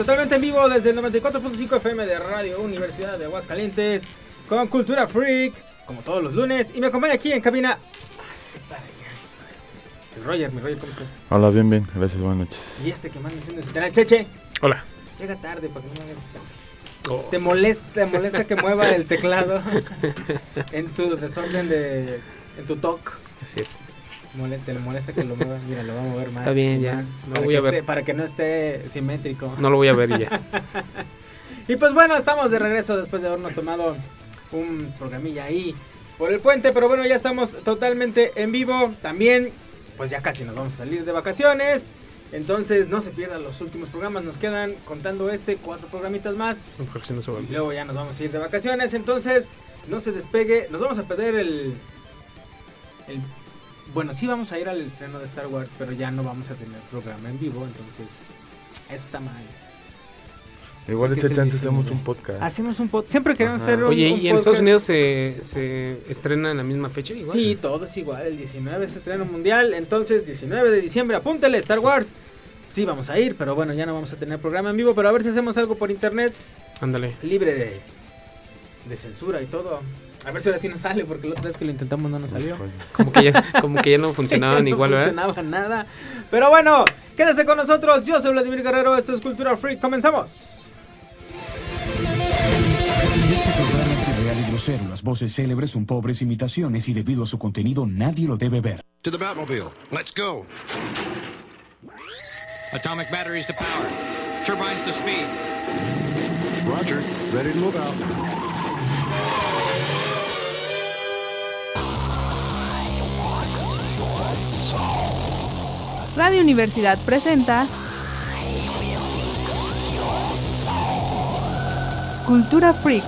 totalmente en vivo desde el 94.5 FM de Radio Universidad de Aguascalientes con Cultura Freak, como todos los lunes. Y me acompaña aquí en cabina. El Roger, mi Roger, ¿cómo estás? Hola, bien, bien, gracias, buenas noches. Y este que manda diciendo el Cheche. Hola. Llega tarde para que no me hagas oh. ¿Te molesta, te molesta que mueva el teclado en tu desorden de. en tu talk? Así es te le molesta que lo mueva, mira, lo va a mover más. Está bien, ya. No voy a ver. para que no esté simétrico. No lo voy a ver ya. y pues bueno, estamos de regreso después de habernos tomado un programilla ahí por el puente, pero bueno, ya estamos totalmente en vivo. También, pues ya casi nos vamos a salir de vacaciones. Entonces no se pierdan los últimos programas, nos quedan contando este cuatro programitas más. y luego ya nos vamos a ir de vacaciones, entonces no se despegue, nos vamos a perder el, el bueno, sí vamos a ir al estreno de Star Wars, pero ya no vamos a tener programa en vivo, entonces eso está mal. Igual este chance hacemos un podcast. Hacemos un podcast. Siempre queremos hacer un Oye, ¿y en Estados Unidos se, se, estrena en la misma fecha? Igual? Sí, todo es igual. El 19 es estreno mundial. Entonces, 19 de diciembre, apúntale Star Wars. Sí, vamos a ir, pero bueno, ya no vamos a tener programa en vivo. Pero a ver si hacemos algo por internet. Ándale. Libre de, de censura y todo. A ver si ahora sí nos sale, porque la otra vez que lo intentamos no nos salió. Como que ya, como que ya no funcionaban igual, ¿verdad? No funcionaba nada. Pero bueno, quédese con nosotros. Yo soy Vladimir Guerrero, esto es Cultura Freak. ¡Comenzamos! Este programa es irreal y grosero. Las voces célebres son pobres imitaciones y debido a su contenido nadie lo debe ver. To the Batmobile. Let's go. Atomic batteries to power. Turbines to speed. Roger. Ready to move out. Radio Universidad presenta Cultura Freak.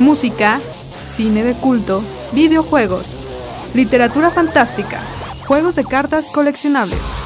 Música, cine de culto, videojuegos, literatura fantástica, juegos de cartas coleccionables.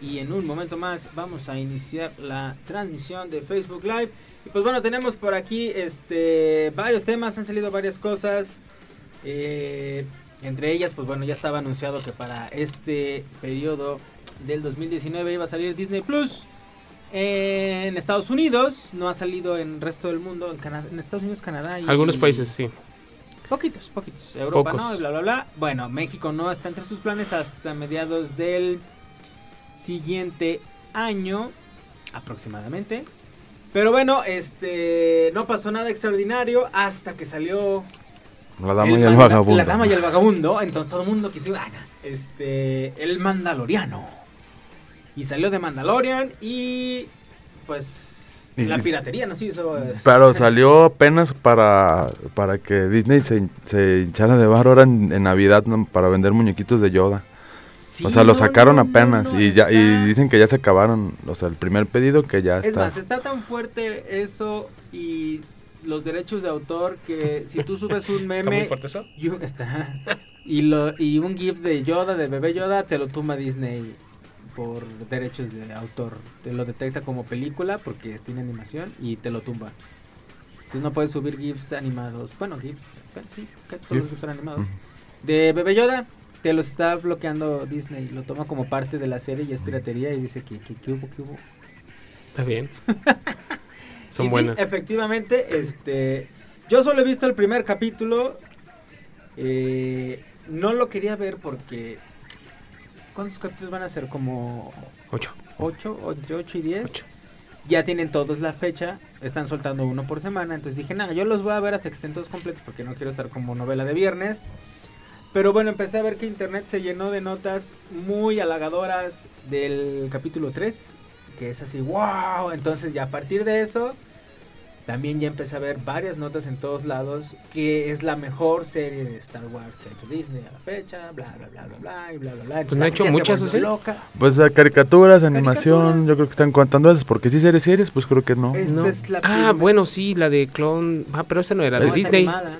Y en un momento más vamos a iniciar la transmisión de Facebook Live. Y pues bueno, tenemos por aquí este varios temas, han salido varias cosas. Eh, entre ellas, pues bueno, ya estaba anunciado que para este periodo del 2019 iba a salir Disney Plus en Estados Unidos, no ha salido en el resto del mundo, en, Canadá, en Estados Unidos, Canadá y algunos países, sí. Poquitos, poquitos. Europa no, bla, bla, bla. Bueno, México no está entre sus planes hasta mediados del siguiente año aproximadamente. Pero bueno, este no pasó nada extraordinario hasta que salió la dama y el vagabundo. La dama y el vagabundo, entonces todo el mundo quiso ah, este el Mandaloriano. Y salió de Mandalorian y pues la piratería, no sí, Pero salió apenas para para que Disney se, se hinchara de bar ahora en, Navidad para vender muñequitos de Yoda. O sea, lo sacaron apenas y ya y dicen que ya se acabaron, o sea, el primer pedido que ya está. Es más, está tan fuerte eso y los derechos de autor que si tú subes un meme ¿Está muy fuerte eso? está, y lo y un gif de Yoda de bebé Yoda te lo tumba Disney por derechos de autor. Te lo detecta como película porque tiene animación y te lo tumba. Tú no puedes subir gifs animados. Bueno, gifs, sí, todos los gifs son animados. De bebé Yoda te los está bloqueando Disney. Lo toma como parte de la serie y es piratería y dice que, que, hubo, que hubo. Está bien. Son buenas. efectivamente, este, yo solo he visto el primer capítulo. Eh, no lo quería ver porque ¿Cuántos capítulos van a ser? Como Ocho. 8, o entre 8 y 10. Ocho. Ya tienen todos la fecha, están soltando uno por semana, entonces dije, nada, yo los voy a ver hasta todos completos porque no quiero estar como novela de viernes. Pero bueno, empecé a ver que internet se llenó de notas muy halagadoras del capítulo 3, que es así, wow, entonces ya a partir de eso, también ya empecé a ver varias notas en todos lados, que es la mejor serie de Star Wars que ha hecho Disney a la fecha, bla, bla, bla, bla, bla, y bla, bla, bla. Pues no ha hecho muchas, se ¿o volvió sí? loca. Pues a caricaturas, animación, Caricaturas. yo creo que están contando esas, porque si series series, pues creo que no. Esta No. es la Ah, primera- bueno, sí, la de Clone. Ah, pero esa no era, No, de es Disney. animada.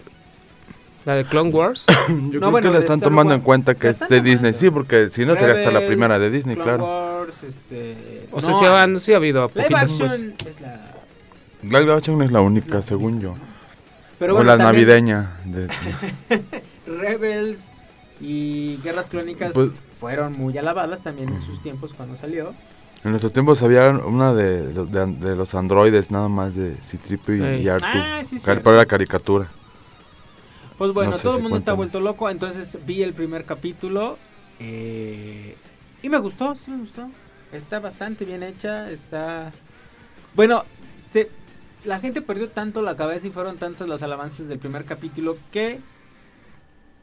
La de Clone Wars. Yo No, creo bueno, que la están Star tomando en cuenta que es de tomando. Disney, sí, porque si no sería hasta la primera de Disney, Clone claro. Wars, este, O sea, no, sí, ha, sí ha habido Live poquitas pues. es la... Live action es la única, la según única, yo. Pero o bueno, la también navideña. de- Rebels y Guerras Clónicas Pues- fueron muy alabadas también en sus tiempos cuando salió. en nuestros tiempos había una de, los- de, de los androides, nada más de Citripio y, Ey. y Artu. Ah, sí. Pero era caricatura. Pues bueno, No sé todo si el mundo está vuelto loco, entonces vi el primer capítulo eh, y me gustó, sí me gustó. Está bastante bien hecha, está... Bueno, se... la gente perdió tanto la cabeza y fueron tantas las alabanzas del primer capítulo que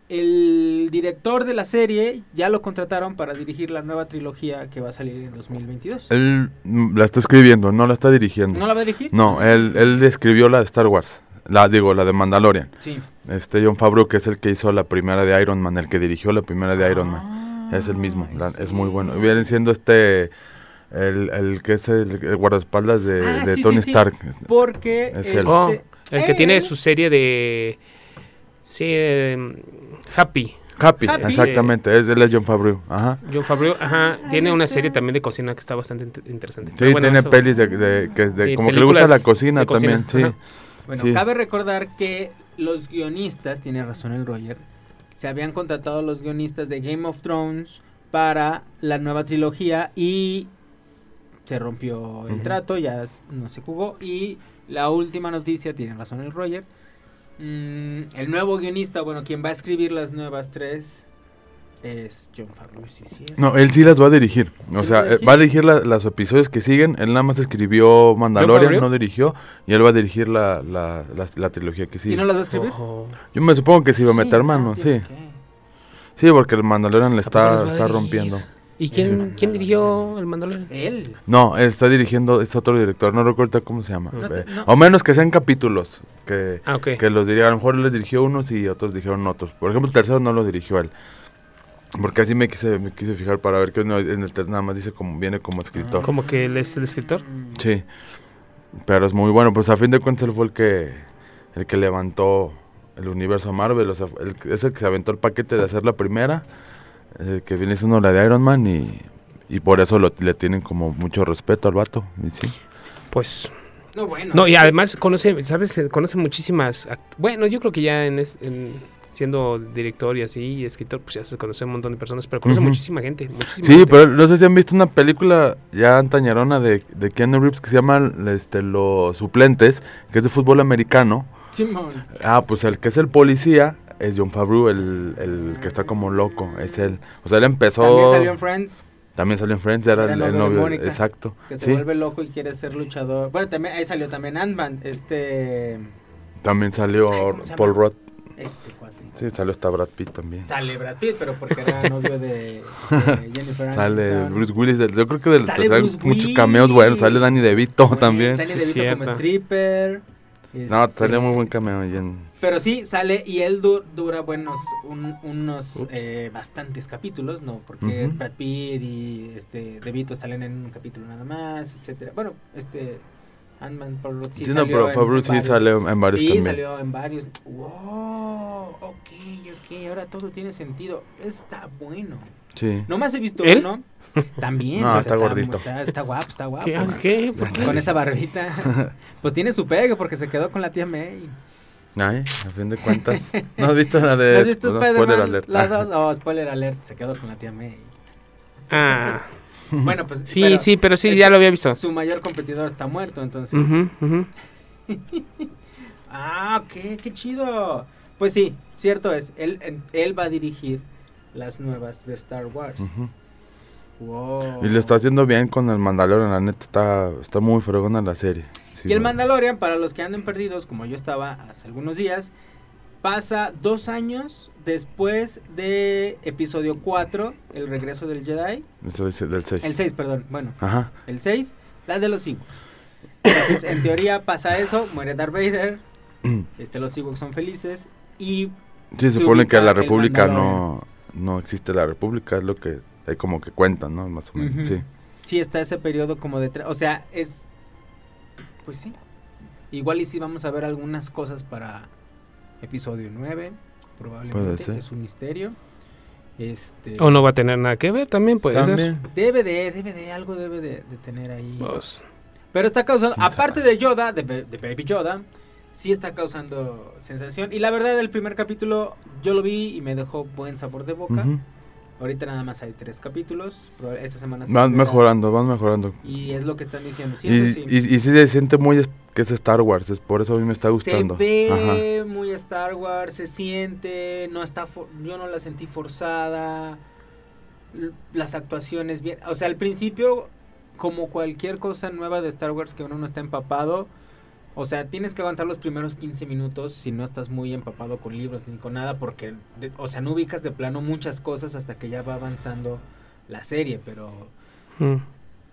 el director de la serie ya lo contrataron para dirigir la nueva trilogía que va a salir en 2022. Él mm, la está escribiendo, no la está dirigiendo. ¿No la va a dirigir? No, él, él escribió la de Star Wars. La digo, la de Mandalorian. Sí. Este John Favreau, que es el que hizo la primera de Iron Man, el que dirigió la primera de Iron Man. Ah, Es el mismo, la- ¿en es muy bueno. serio? Viene siendo este, el, el que es el, el guardaespaldas de, Ah, de sí, Tony sí, sí. Stark. Porque Es este. Oh, el que tiene su serie de. Sí, em, Happy. Happy, Happy. exactamente, es, él es John Favreau. Ajá. John Favreau, ajá, tiene una serie también de cocina que está bastante int- interesante. Sí, bueno, tiene eso- pelis de, de- como que le gusta la cocina también, sí. Bueno, Sí. cabe recordar que los guionistas, tiene razón el Roger, se habían contratado a los guionistas de Game of Thrones para la nueva trilogía y se rompió el trato, ya no se jugó. Y la última noticia, tiene razón el Roger, mm, el nuevo guionista, bueno, quien va a escribir las nuevas tres es John Favreau, sí. No, él sí las va a dirigir. O ¿Sí sea, va a eh, dirigir? va a dirigir la- los episodios que siguen. Él nada más escribió Mandalorian, no dirigió. Y él va a dirigir la, la, la, la trilogía que ¿Y sigue. no las va a escribir? Ojo. Yo me supongo que sí va a meter Sí, mano, no, sí. que. Sí, porque el Mandalorian le ¿A poco las está, va está dirigir? rompiendo. ¿Y quién, quién dirigió el Mandalorian? Él. No, está dirigiendo, es otro director, no recuerdo cómo se llama. No te- no. O menos que sean capítulos, que, Ah, que los diría, a lo mejor él les dirigió unos y otros dijeron otros. Por ejemplo, el tercero no lo dirigió él. Porque así me quise, me quise fijar para ver que no, en el tercero nada más dice como viene como escritor. Como que él es el escritor. Sí, pero es muy bueno. Pues a fin de cuentas él fue el que, el que levantó el universo Marvel. O sea, el, es el que se aventó el paquete de hacer la primera, eh, que viene siendo la de Iron Man y, y por eso lo, le tienen como mucho respeto al vato. Y sí. Pues. No, bueno. No, y además conoce, ¿sabes? Conoce muchísimas. Bueno, yo creo que ya en, es- en- siendo director y así, y escritor, pues ya se conoce un montón de personas, pero conoce muchísima gente. Muchísima Sí, gente. pero no sé si han visto una película ya antañerona de, de Keanu Reeves que se llama este, Los Suplentes, que es de fútbol americano. Simón. Ah, pues el que es el policía es John Favreau, el, el que está como loco, es él. O sea, él empezó... También salió en Friends, También salió en Friends, era Era el, novio el de novio. Mónica, exacto. que se Sí, vuelve loco y quiere ser luchador. Bueno, también ahí salió también Ant-Man, este... también salió. Paul Rudd. Este cuate. Sí, salió hasta Brad Pitt también. Sale Brad Pitt, pero porque era novio de, de Jennifer Sale Aniston. Bruce Willis, yo creo que del, Sale muchos cameos buenos, sale. Danny DeVito también. Danny Sí, DeVito como cierto. No, salió muy buen cameo en... Pero sí, sale y él du- dura buenos, un- unos eh, bastantes capítulos, ¿no? Porque. Brad Pitt y este DeVito salen en un capítulo nada más, etcétera. Bueno, este Ant-Man Paul Rudd sí Sí, no, salió pero en Favreau sí sale en varios sí, también. salió en varios. Wow, ok, ok, ahora todo tiene sentido. Está bueno. Sí. Nomás he visto ¿Él? uno. También. No, pues, está gordito. Está, está guapo, está guapo. ¿Qué hace? ¿Qué? ¿Por qué? Con esa barbita. pues tiene su pegue porque se quedó con la tía May. Ay, a fin de cuentas. ¿No has visto la de... ¿No has visto no, Spider-Man? spoiler alert. Las dos. Oh, spoiler alert. Se quedó con la tía May. Ah, Bueno, pues. sí, pero sí, pero sí, ya lo había visto. Su mayor competidor está muerto, entonces. Ah, ok, qué chido. Pues sí, cierto es. Él, él va a dirigir las nuevas de Star Wars. Wow. Y le está haciendo bien con el Mandalorian, la neta está, está muy fregona la serie. Sí, y el. Mandalorian, para los que anden perdidos, como yo estaba hace algunos días, pasa dos años después de episodio 4, el regreso del Jedi. Es del 6. El 6, perdón. Bueno, Ajá. el 6, la de los Ewoks. Entonces, en teoría pasa eso, muere Darth Vader, este, los Ewoks son felices y Sí, se supone que la el República no. No existe la República, es lo que hay como que cuentan, ¿no? Más o menos, sí. sí está ese periodo como de... tre- O sea, es... Pues sí. Igual y sí vamos a ver algunas cosas para episodio 9, probablemente. Puede ser. Es un misterio. Este... O no va a tener nada que ver también, puede ser. Debe de, debe de, algo debe de, de tener ahí. Pues, Pero está causando, ¿Quién aparte sabe? de Yoda, de, de Baby Yoda, sí está causando sensación. Y la verdad, el primer capítulo yo lo vi y me dejó buen sabor de boca. Ahorita nada más hay tres capítulos. Esta semana se Van mejorando, van mejorando. Y es lo que están diciendo. Sí, y, eso sí. y, y sí se siente muy es- que es Star Wars, es por eso a mí me está gustando. Se ve Ajá. muy Star Wars, se siente, no está, for- yo no la sentí forzada, las actuaciones bien, o sea, al principio, como cualquier cosa nueva de Star Wars que uno no está empapado, o sea, tienes que aguantar los primeros 15 minutos si no estás muy empapado con libros ni con nada, porque, de- o sea, no ubicas de plano muchas cosas hasta que ya va avanzando la serie, pero mm.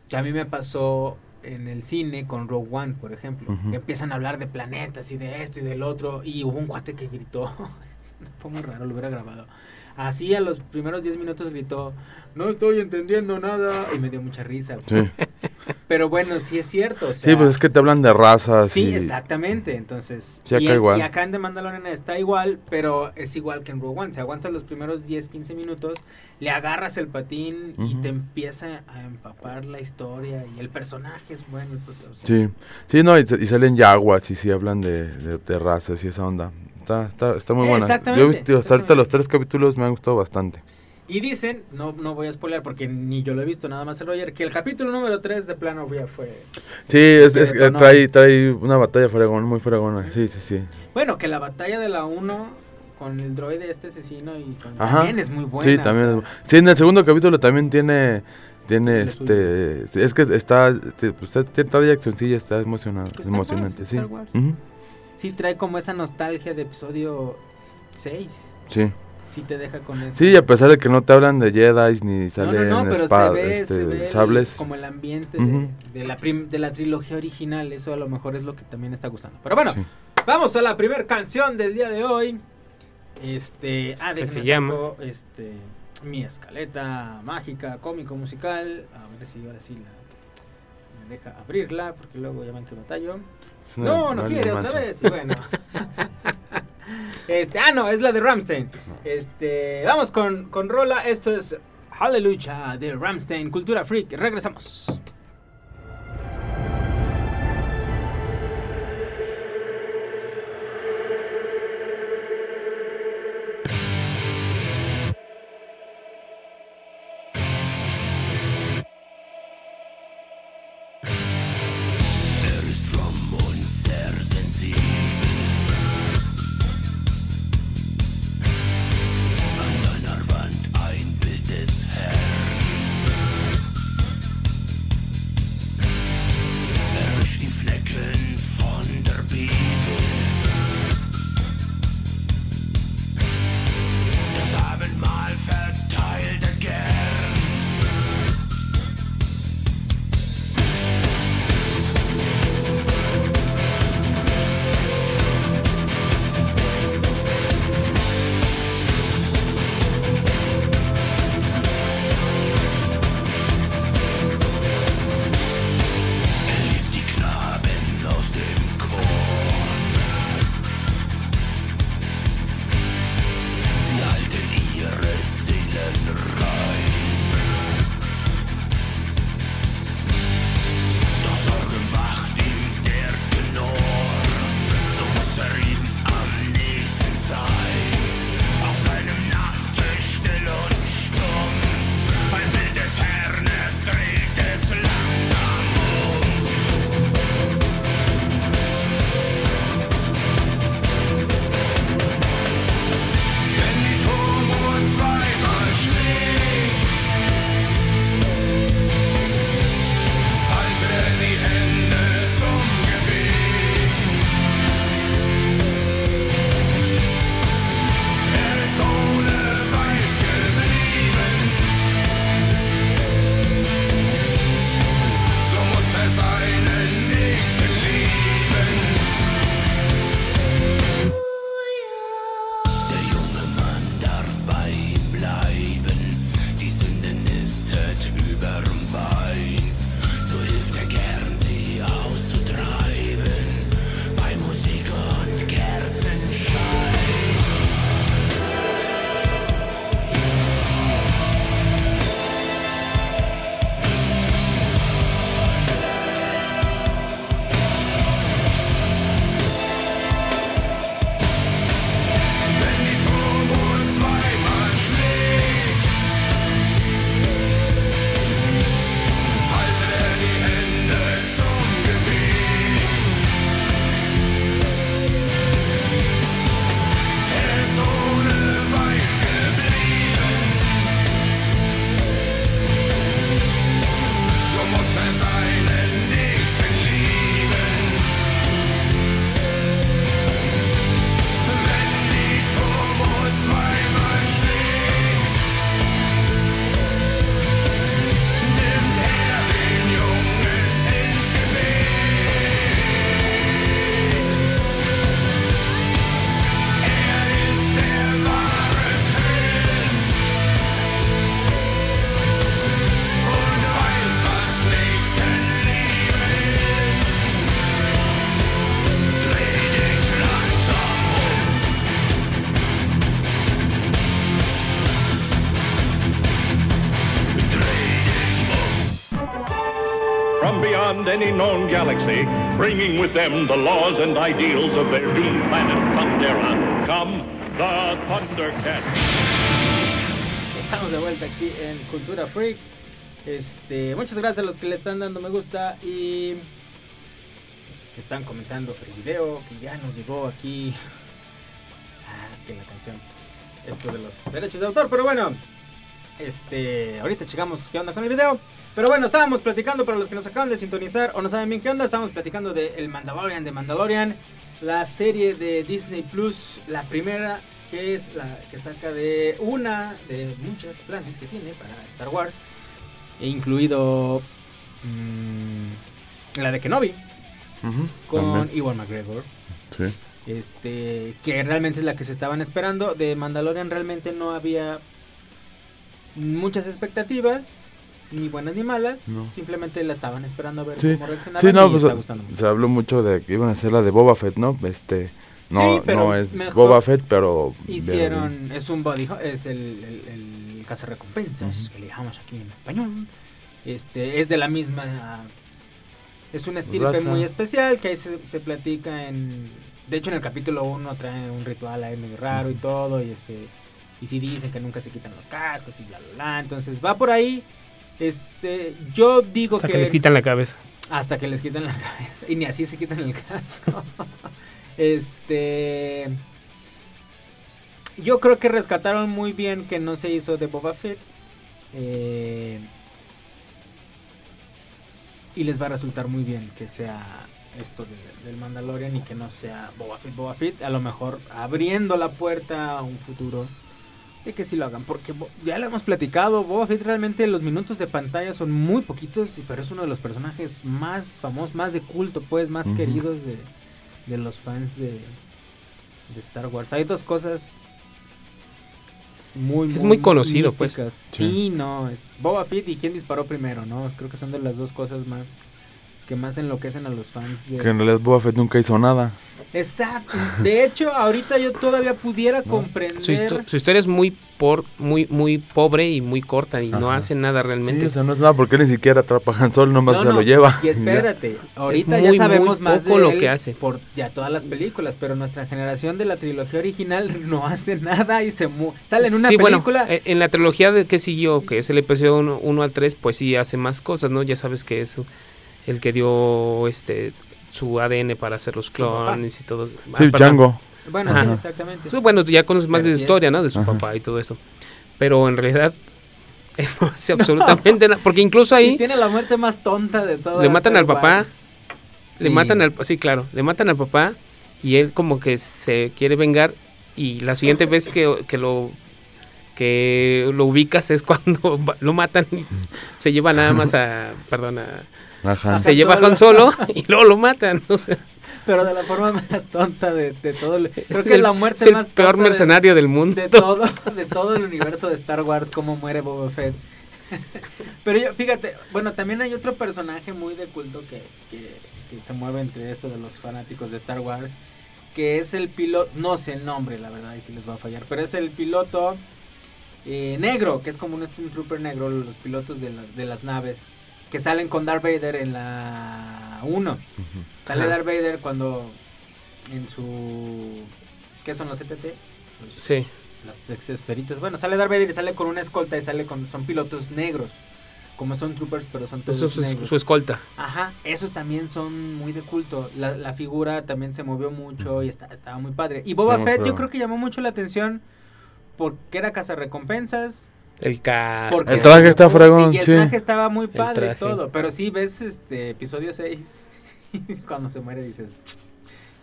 que a mí me pasó en el cine con Rogue One, por ejemplo. Que empiezan a hablar de planetas y de esto y del otro. Y hubo un cuate que gritó. Fue muy raro, lo hubiera grabado. Así a los primeros 10 minutos gritó, no estoy entendiendo nada. Y me dio mucha risa. Sí. Pero bueno, sí es cierto. o sea, sí, pues es que te hablan de razas Sí, y exactamente. Entonces, Sí, acá y, igual. y acá en The Mandalorian está igual, pero es igual que en Rogue One. Se aguantas los primeros 10, 15 minutos, le agarras el patín y Ujú. te empieza a empapar la historia y el personaje es bueno. o sea, Sí, sí, no, y, y salen yaguas y sí hablan de, de, de razas y esa onda. Está, está, está muy buena. Exactamente, Yo he visto hasta ahorita los tres capítulos me han gustado bastante. Y dicen, no, no voy a spoiler porque ni yo lo he visto, nada más el Roger, que el capítulo número 3 de plano ya fue... Sí, es, es- Sí, no. trae, trae una batalla fregona, muy fregona. Sí, sí, sí. Bueno, que la batalla de la 1 con el droide este asesino y con... Ajá. También es muy buena. sí, o también. sea, es bu- sí, en el segundo capítulo también tiene, tiene este, sí, es que está, te- pues, trae accioncilla, está emocionado, emocionante, sí. Star Wars. Ujú, Sí trae como esa nostalgia de episodio 6. Sí. Sí te deja con eso. Sí, a pesar de que no te hablan de Jedi ni No, salen no, no, pero espada- se ve, este, se ve el- sables. como el ambiente de, de la prim- de la trilogía original. Eso a lo mejor es lo que también está gustando. Pero bueno, Sí. vamos a la primera canción del día de hoy. Este, ah, ¿Qué déjenme se llama? saco, este mi escaleta mágica, cómico musical. A ver si ahora sí la, me deja abrirla, porque luego ya ven que batallo. No, no una quiere otra vez. Y bueno. este, ah, no, es la de Ramstein. Este, vamos con, con Rola. Esto es Hallelujah de Ramstein, Cultura Freak. Regresamos. Known galaxy, bringing with them the laws and ideals of their doomed planet Thundera, come the Thundercats. Estamos de vuelta aquí en Cultura Freak. Este, muchas gracias a los que le están dando me gusta y están comentando el video que ya nos llegó aquí. Ah, que la canción. Esto de los derechos de autor, pero bueno. Este, ahorita checamos qué onda con el video. Pero bueno, estábamos platicando para los que nos acaban de sintonizar o no saben bien qué onda, estábamos platicando de El Mandalorian de Mandalorian, la serie de Disney Plus, la primera que es la que saca de una de muchos planes que tiene para Star Wars, e incluido mm, la de Kenobi con también. Iwan McGregor. Sí. Este, que realmente es la que se estaban esperando. De Mandalorian realmente no había muchas expectativas, ni buenas ni malas. No. Simplemente la estaban esperando a ver Sí, cómo reaccionaban. sí, no, pues se habló mucho de que iban a hacer la de Boba Fett, ¿no? Este, no, Sí, no es Boba Fett, pero... Hicieron, es un body, es el, el, el cazarrecompensas, Ujú. que le llamamos aquí en español. Este, es de la misma, es un estirpe muy especial que ahí se, se platica en, de hecho en el capítulo 1 trae un ritual ahí medio raro y todo, y este, y si dicen que nunca se quitan los cascos y bla bla bla, entonces va por ahí, este, yo digo Hasta que, que les quitan la cabeza. hasta que les quitan la cabeza. Y ni así se quitan el casco. este. Yo creo que rescataron muy bien que no se hizo de Boba Fett. eh, y les va a resultar muy bien que sea esto de- del Mandalorian y que no sea Boba Fett, Boba Fett. A lo mejor abriendo la puerta a un futuro de que sí lo hagan. Porque ya lo hemos platicado, Boba Fett realmente los minutos de pantalla son muy poquitos, pero es uno de los personajes más famosos, más de culto, pues, más queridos de, de los fans de, de Star Wars. Hay dos cosas muy, Es muy conocido, pues. Sí. Sí, no, es Boba Fett y quién disparó primero, ¿no? Creo que son de las dos cosas más que más enloquecen a los fans de Que en realidad Boba Fett nunca hizo nada. Exacto. De hecho, ahorita yo todavía pudiera comprender. Su, histo- su historia es muy por muy muy pobre y muy corta y no hace nada Sí, realmente. o sea, no es nada porque ni siquiera atrapa a Han Solo, nomás No, se no, lo lleva. Y espérate, ahorita Es ya muy, sabemos muy más poco de lo él que hace. por ya todas las películas, pero nuestra generación de la trilogía original no hace nada y se mu sale en una sí, bueno, película. eh, en la trilogía de que siguió, que es el episodio 1 al 3, pues sí hace más cosas, ¿no? Ya sabes que es el que dio este su ADN para hacer los clones y todo. Sí, Ah. Django. bueno, ajá. sí, exactamente. Sí, bueno, ya conoces más Pero de su es- historia, ¿no? De su Ajá. papá y todo eso. Pero en realidad él no hace absolutamente nada, porque incluso ahí Y tiene la muerte más tonta de todas. Le matan al papá, le matan al sí, claro, le matan al papá y él como que se quiere vengar y la siguiente vez que, que lo que lo ubicas es cuando lo matan y se lleva nada más a perdón a- Ajá. se lleva a Han Solo y luego lo matan, o sea, Pero de la forma más tonta de, de todo. el- Creo es que el, la muerte es el más peor tonta de- mercenario del mundo. de todo, de todo el universo de Star Wars, cómo muere Boba Fett. Pero yo, fíjate, bueno, también hay otro personaje muy de culto que, que, que se mueve entre esto de los fanáticos de Star Wars, que es el piloto, no sé el nombre, la verdad, y si les va a fallar, pero es el piloto eh, negro, que es como un Stormtrooper negro, los pilotos de, la- de las naves, que salen con Darth Vader en la 1. Sale Ajá. Darth Vader cuando en su... ¿Qué son los CTT? Los- Sí. las ex- esferitas. Bueno, sale Darth Vader y sale con una escolta y sale con... Son pilotos negros. Como son troopers, pero son todos Eso es su, negros. su escolta. Ajá, esos también son muy de culto. La, la figura también se movió mucho y está, estaba muy padre. Y Boba Fett yo creo que llamó mucho la atención porque era cazarrecompensas. El casco. Porque El traje está fregón, y el sí. traje estaba muy padre y todo. Pero sí ves este episodio 6 cuando se muere dices...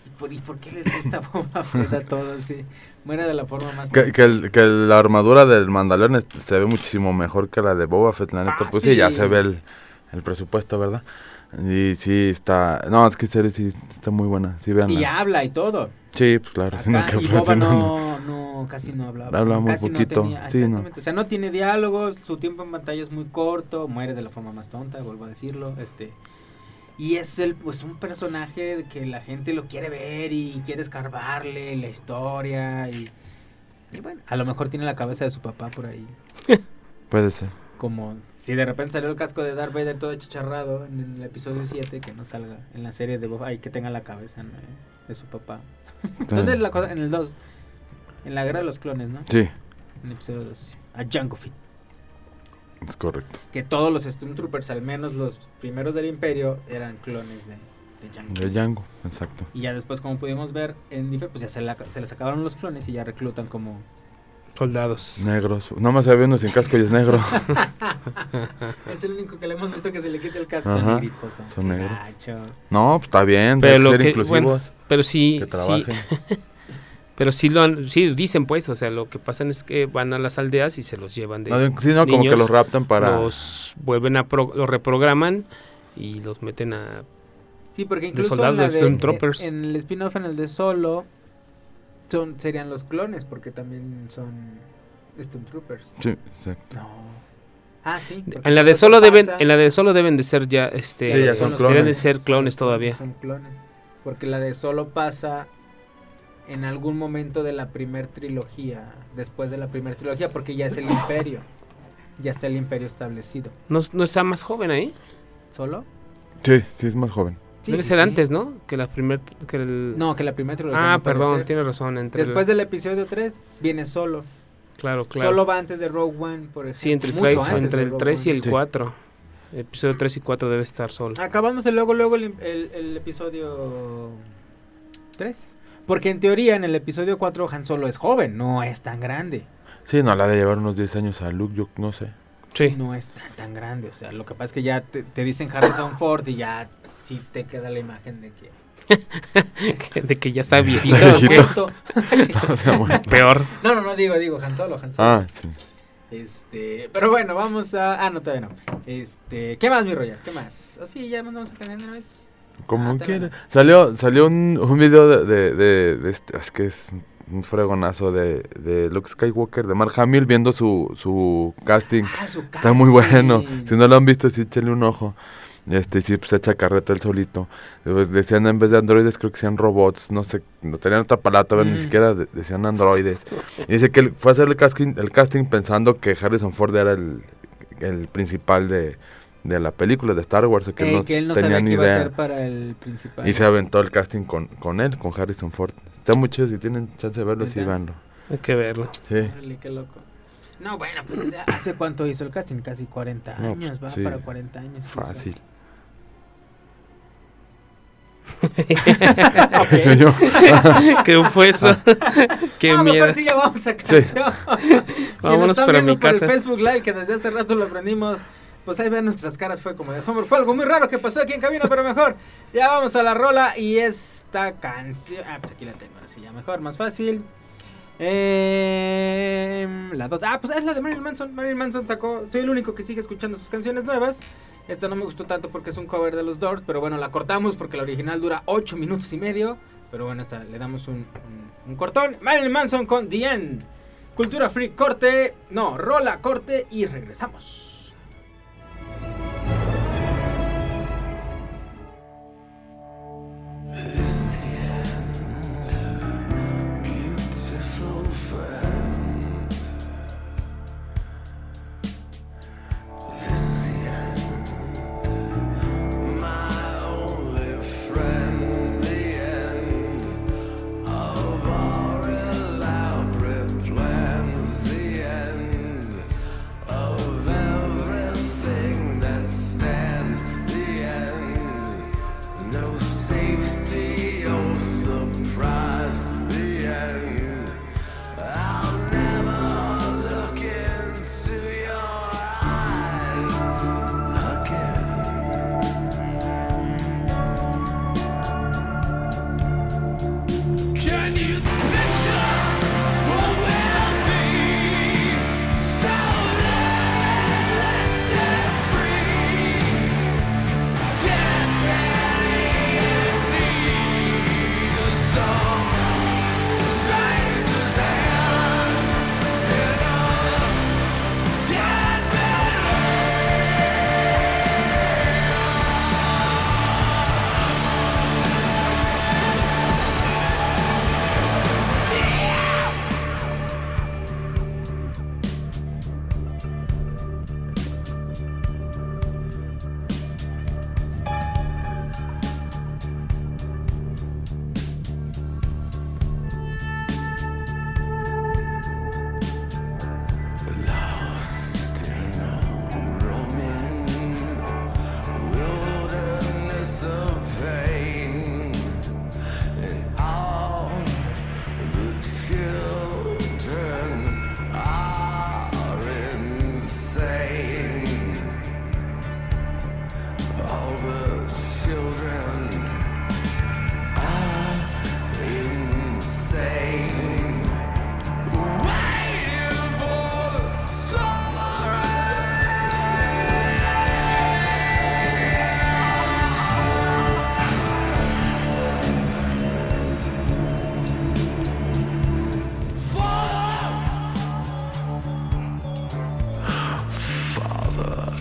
¿Y por, y por qué les gusta Boba Fett a todos? Sí, muere de la forma más... Que, que el- que la armadura del Mandalorian se ve muchísimo mejor que la de Boba Fett, la neta. Pues sí, ya se ve el, el presupuesto, ¿verdad? Y sí, está... No, es que en serio sí está muy buena. Sí, vean. Y habla y todo. Sí, pues claro. Acá, que y Boba no, no. casi no hablaba. Habla muy poquito, No tenía, sí, no. O sea, no tiene diálogos, su tiempo en pantalla es muy corto, muere de la forma más tonta, vuelvo a decirlo. este Y es el, pues un personaje que la gente lo quiere ver y quiere escarbarle la historia. Y, y bueno, a lo mejor tiene la cabeza de su papá por ahí. Puede ser. Como si de repente salió el casco de Darth Vader todo chicharrado en el episodio 7, que no salga en la serie de Boba, ay, que tenga la cabeza ¿no? de su papá. ¿Dónde es la cosa? En el 2. En la guerra de los clones, ¿no? Sí, En el episodio 2. A Jango Fett. es correcto. Que todos los Stormtroopers, al menos los primeros del Imperio, eran clones de, de Jango. De Django, exacto. Y ya después, como pudimos ver en Dife, pues ya se, la- se les acabaron los clones y ya reclutan como. Soldados. Negros. No más había uno sin casco y es negro. Es el único que le hemos visto que se le quite el casco. Ajá, Son negritos, son son negros. gacho. No, pues está bien. Pero que ser que- inclusivos. bueno, Pero sí, que sí, trabajen. pero sí lo han, sí dicen pues, o sea, lo que pasa es que van a las aldeas y se los llevan de No, sí, no, como que niños, los raptan para... los vuelven a pro- los reprograman y los meten a Sí, porque incluso soldados, en, la de de- en el spin-off, en el de Solo, son, serían los clones, porque también son Stormtroopers. Sí, exacto. No. Ah, sí. en la de solo deben pasa- en la de solo deben de ser ya este Sí, ya son deben de clones. ser clones todavía. Son clones. Porque la de Solo pasa en algún momento de la primer trilogía, después de la primer trilogía, porque ya es el imperio. Ya está el imperio establecido. No, no está más joven ahí. ¿Solo? Sí, sí, es más joven. Sí, Debe sí, ser sí. antes, ¿no? Que la primer que el No, que la primera trilogía. Ah, no perdón, ser. tienes razón, entre el- Después del episodio 3 viene Solo. claro, claro. Solo va antes de Rogue One, por ejemplo. sí, entre el, Mucho tres- antes entre el Rogue 3 y el Sí. 4. Episodio 3 y 4 debe estar solo. Acabándose luego, luego el, el- el episodio 3. Porque en teoría en el episodio 4 Han Solo es joven, no es tan grande. Sí, no, la de llevar unos 10 años a Luke, yo no sé. Sí. No es tan tan grande. O sea, lo que pasa es que ya te, te dicen Harrison Ford y ya sí te queda la imagen de que... de que ya está viejito. Está viejito. Puto. O sea, bueno. Peor. no, no, no digo, digo Han Solo, Han Solo. Ah, sí. Este, pero bueno, vamos a... Ah, no, todavía no. Este, ¿qué más, mi Roger? ¿Qué más? ¿O sí, ya mandamos a canal de una vez? Como Ah, quiera. Salió, salió un, un video de, de, de- de este- es que es un fregonazo de, de Luke Skywalker, de Mark Hamill, viendo su, su casting. Ah, su Está muy bueno. Si no lo han visto, sí, échenle un ojo. Este, sí, pues echa carreta él solito. Pues, decían en vez de androides, creo que sean robots. No sé, no tenían otra palabra, todavía Mm. ni siquiera de- decían androides. Y dice que él fue a hacer el casting, el casting pensando que Harrison Ford era el, el principal de, de la película de Star Wars. Que, Eh, no que él no tenía sabía ni que iba a idea. ser para el principal. Y se aventó el casting con, con él, con Harrison Ford. Está muy chido, si tienen chance de verlo, sí, véanlo. Hay que verlo. Sí. Órale, qué loco. No, bueno, pues hace, ¿hace cuánto hizo el casting? Casi 40 No, años, pues, va sí. para 40 años. Fácil. ¿Qué fue eso? Qué Ah, miedo. mejor sí ya vamos a canción. si nos Vámonos están para viendo mi por casa. el Facebook Live, que desde hace rato lo aprendimos, pues ahí vean nuestras caras, fue como de asombro. Fue algo muy raro que pasó aquí en cabina, pero mejor. Ya vamos a la rola y esta canción... Ah, pues aquí la tengo, ahora sí, ya mejor, más fácil. Eh, la dos. Ah, pues es la de Marilyn Manson. Marilyn Manson sacó. Soy el único que sigue escuchando sus canciones nuevas. Esta no me gustó tanto porque es un cover de los Doors. Pero bueno, la cortamos porque la original dura 8 minutos y medio. Pero bueno, esta le damos un, un- un cortón. Marilyn Manson con The End. Cultura Free, corte. No, rola, corte y regresamos. This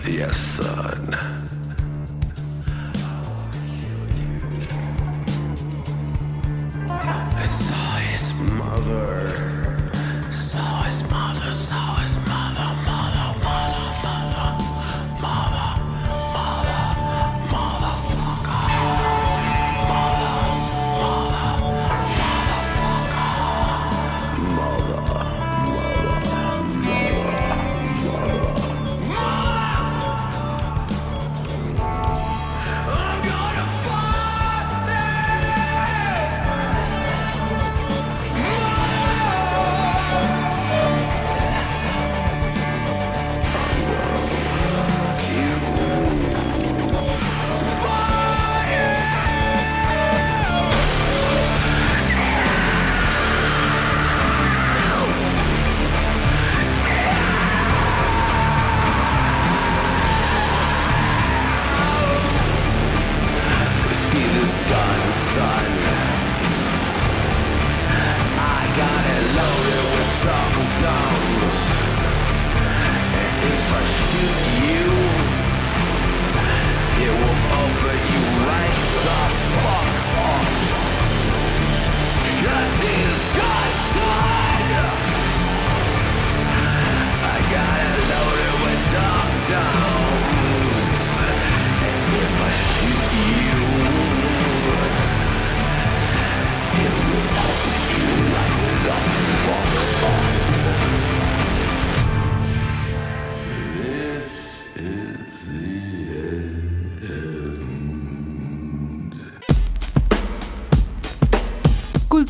Yes, son. I saw his mother.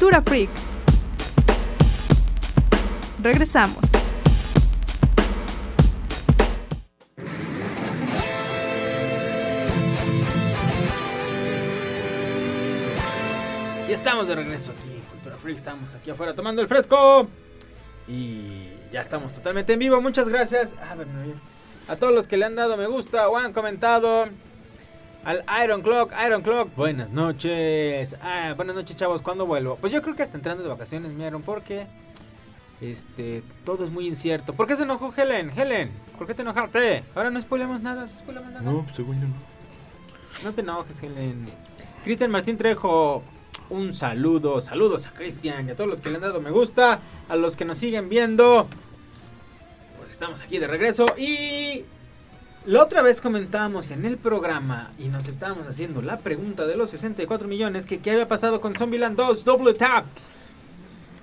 Cultura Freak. Regresamos. Y estamos de regreso aquí, en Cultura Freak. Estamos aquí afuera tomando el fresco. Y ya estamos totalmente en vivo. Muchas gracias. Bien. A todos los que le han dado me gusta o han comentado. Al Iron Clock, Iron Clock. Buenas noches. Ah, buenas noches, chavos. ¿Cuándo vuelvo? Pues yo creo que hasta entrando de vacaciones, mi Iron, porque este todo es muy incierto. ¿Por qué se enojó Helen? Helen, ¿por qué te enojaste? Ahora no spoilemos nada, ¿se spoilamos nada? No, pues según yo no. No te enojes, Helen. Cristian Martín Trejo, un saludo. Saludos a Cristian y a todos los que le han dado me gusta. A los que nos siguen viendo. Pues estamos aquí de regreso. Y la otra vez comentábamos en el programa y nos estábamos haciendo la pregunta de los 64 millones que qué había pasado con Zombieland 2 Double Tap.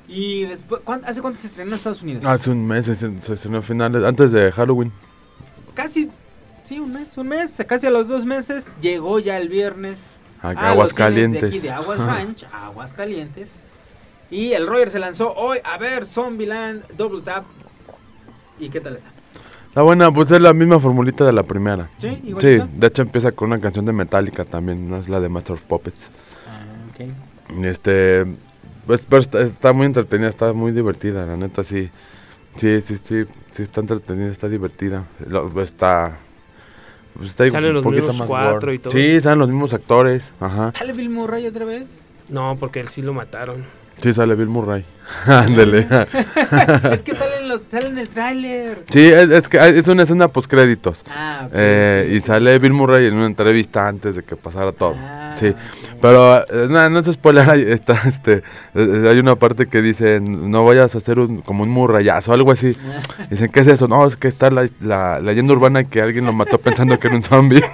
Y después, ¿cuán- ¿hace cuánto se estrenó en Estados Unidos? Hace un mes se, se estrenó finales, antes de Halloween. Casi, sí, un mes, un mes, casi a los dos meses. Llegó ya el viernes. A a los Aguascalientes. cines De aquí de Aguas Ranch, a Aguascalientes. Y el Roger se lanzó hoy a ver Zombieland Double Tap. ¿Y qué tal está? Está buena, pues es la misma formulita de la primera. ¿Sí? Sí, ¿Igualita? de hecho empieza con una canción de Metallica también, no es la de Master of Puppets. Ah, ok. Este, pues, pero está, está muy entretenida, está muy divertida, la neta sí. Sí, sí, sí, sí está entretenida, está divertida. Lo- está pues está Salen un los poquito mismos más cuatro y todo. Sí, salen los mismos actores, ajá. ¿Sale Bill Murray otra vez? No, porque él sí lo mataron. Sí, sale Bill Murray. Ándele. es que salen los, sale en el tráiler. Sí, es, es que es una escena post créditos. Ah, ok, Eh, y sale Bill Murray en una entrevista antes de que pasara todo. Ah, sí, pero eh, no, no es spoiler, hay, está, este, eh, eh, hay una parte que dice, no vayas a hacer un, como un murrayazo o algo así. Dicen, ¿qué es eso? No, es que está la, la leyenda urbana que alguien lo mató pensando que era un zombie.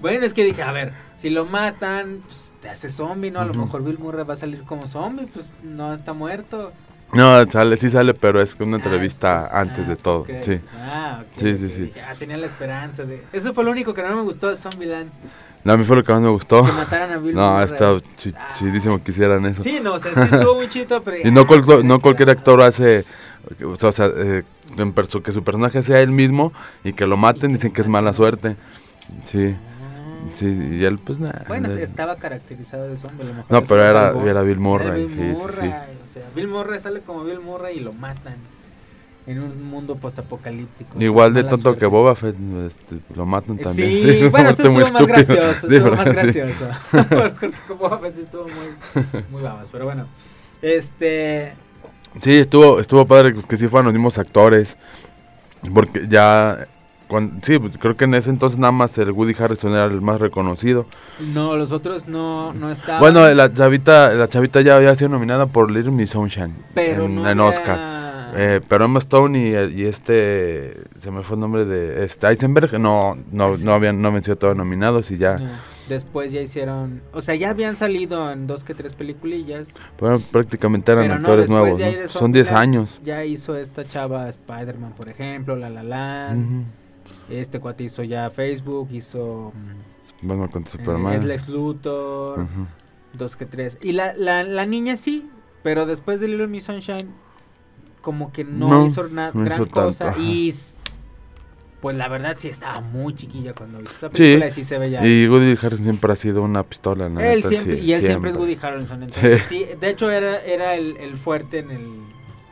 Bueno, es que dije, a ver, si lo matan, pues te hace zombie, ¿no? A lo mejor Bill Murray va a salir como zombie, pues no está muerto. no, sale, sí sale, pero es una Ah, entrevista antes ah, de todo. pues, Sí. Ah, ok, Sí, sí, sí. dije, ah, tenía la esperanza de... Eso fue lo único que no me gustó de Zombieland. No, a mí fue lo que más me gustó. Que mataran a Bill No, Murray. está chi- chidísimo que hicieran eso. Sí, no, o sea, sí estuvo muy chido, pero... Y no, ah, cual- no cualquier actor hace, o sea, eh, que su personaje sea él mismo y que lo maten, dicen que es mala suerte. Sí, sí, y él pues nada. Bueno, estaba caracterizado de zombie, a lo mejor No, pero era- era Bill Murray, Era Bill sí, sí, sí. O sea, Bill Murray sale como Bill Murray y lo matan en un mundo postapocalíptico. Igual de tonto suerte. que Boba Fett, este, lo matan también. Sí, es bueno, esto estuvo más gracioso, Sí, estuvo ¿verdad? más Sí. gracioso. Boba Fett sí estuvo muy, muy babas, pero bueno. Este, Sí, estuvo, estuvo padre pues, que sí fueron los mismos actores. Porque ya, sí, pues, creo que en ese entonces nada más el Woody Harrison era el más reconocido. No, los otros no, no estaban. Bueno, la chavita, la chavita ya había sido nominada por Little Miss Sunshine pero en, no en había- Oscar. Eh, pero Emma Stone y, y este, se me fue el nombre de este Eisenberg, no, no, no habían, no habían sido todos nominados y ya, Después ya hicieron, o sea, ya habían salido en dos que tres peliculillas. bueno, prácticamente eran pero actores nuevos, Son 10 Zombieland, años. Ya hizo esta chava Spider-Man, por ejemplo, La La Land. Ujú. Este cuate hizo ya Facebook, hizo mm, Bueno, con eh, Superman. es Lex Luthor, Ujú. dos que tres. Y la, la, la niña sí, pero después de Little Miss Sunshine, como que no, No, hizo na- no gran hizo cosa. y pues la verdad sí estaba muy chiquilla cuando vi esa Sí, película y sí se veía. y Woody Harrison siempre ha sido una pistola, la Él siempre, sí, y él siempre es Woody Harrelson. Entonces, sí. de hecho, era, era el, el fuerte en el,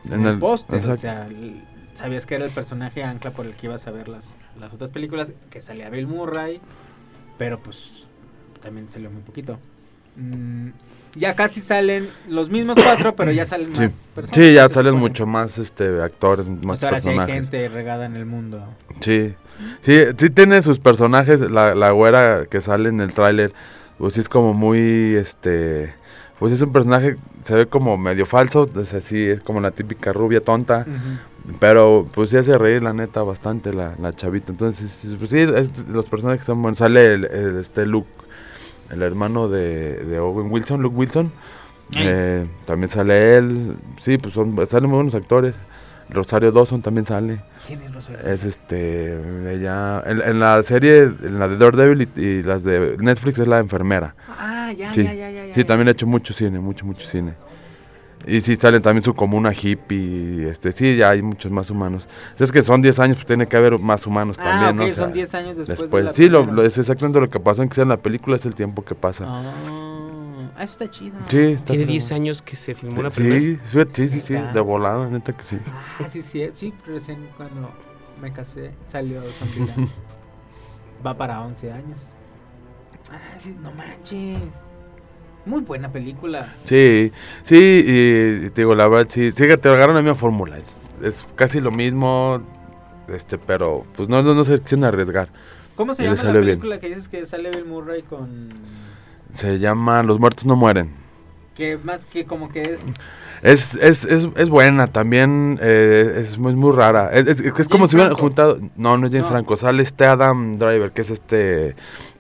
en En el el-. O sea, el- sabías que era el personaje ancla por el que ibas a ver las, las otras películas. Que salía Bill Murray, pero pues también salió muy poquito. Mm, ya casi salen los mismos cuatro, pero ya salen Sí. más personas. Sí, ya salen mucho más este actores, O más ahora sí hay personajes. gente regada en el mundo. Sí, sí, sí tiene sus personajes, la, la güera que sale en el tráiler, pues sí es como muy, este, pues es un personaje, se ve como medio falso, es así, es como la típica rubia tonta, pero pues sí hace reír la neta bastante la, la chavita, entonces, pues sí, es- los personajes son buenos, sale el, el, este Luke, el hermano de, de Owen Wilson, Luke Wilson, eh, también sale él, sí, pues son, salen muy buenos actores, Rosario Dawson también sale. ¿Quién es Rosario? Es este, ella, en, en la serie, en la de Daredevil y, y las de Netflix es la enfermera. Ah, ya, sí, ya, ya, ya, ya, sí, ya. también ha hecho mucho cine, mucho, mucho cine. Y sí, sale también su comuna hippie, este, sí, ya hay muchos más humanos. Es que son 10 años, pues tiene que haber más humanos Ah, también, ¿no? ok, O sea, son 10 años después, de después. la sí, lo, es exactamente lo que pasa en que sea en la película, es el tiempo que pasa. Ah, eso está chido. Sí, está Tiene fregón. 10 años que se filmó la primera. Sí, sí, sí, de volada, neta que sí. Ah, sí, sí, sí, recién cuando me casé salió Zombieland. Va para 11 años. Ah, sí, no manches. Muy buena película. Sí, sí, y, te digo, la verdad, sí, te agarran la misma fórmula, es, es casi lo mismo, este, pero pues no, no, no se quisieron arriesgar. ¿Cómo se Y llama la bien. película que dices que sale Bill Murray con... Se llama Los muertos no mueren. Que más que como que es... Es, es, es, es buena, también eh, es, muy, muy rara. Es, es- es como si hubieran juntado. No, no es No. Franco, sale este Adam Driver, que es este.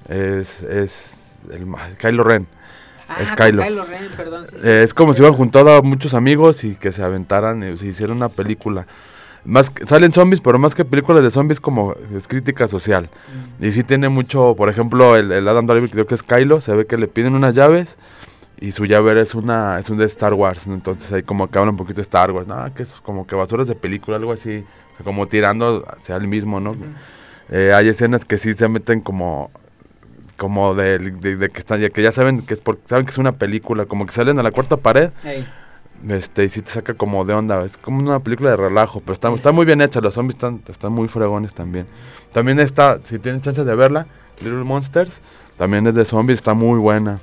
Es, es el, Kylo Ren. Ah, es con Kylo. Kylo Ren, perdón. sí, sí, Eh, es sí, como si hubieran juntado a muchos amigos y que se aventaran y se hicieran una película. Más que- salen zombies, pero más que películas de zombies como es crítica social. Mm. Y sí tiene mucho, por ejemplo, el, el Adam Driver, creo que es Kylo, se ve que le piden unas llaves y su llave es una es un de Star Wars, ¿no? entonces ahí como que habla un poquito de Star Wars, ¿no? que es como que basuras de película, algo así, o sea, como tirando hacia el mismo, ¿no? Eh, hay escenas que sí se meten como como de, de- de que están ya que ya saben que es porque saben que es una película, como que salen a la cuarta pared, Ey, este y sí te saca como de onda, es como una película de relajo, pero está, está muy bien hecha, los zombies están, están muy fregones también. También está, si tienen chance de verla, Little Monsters, también es de zombies, está muy buena.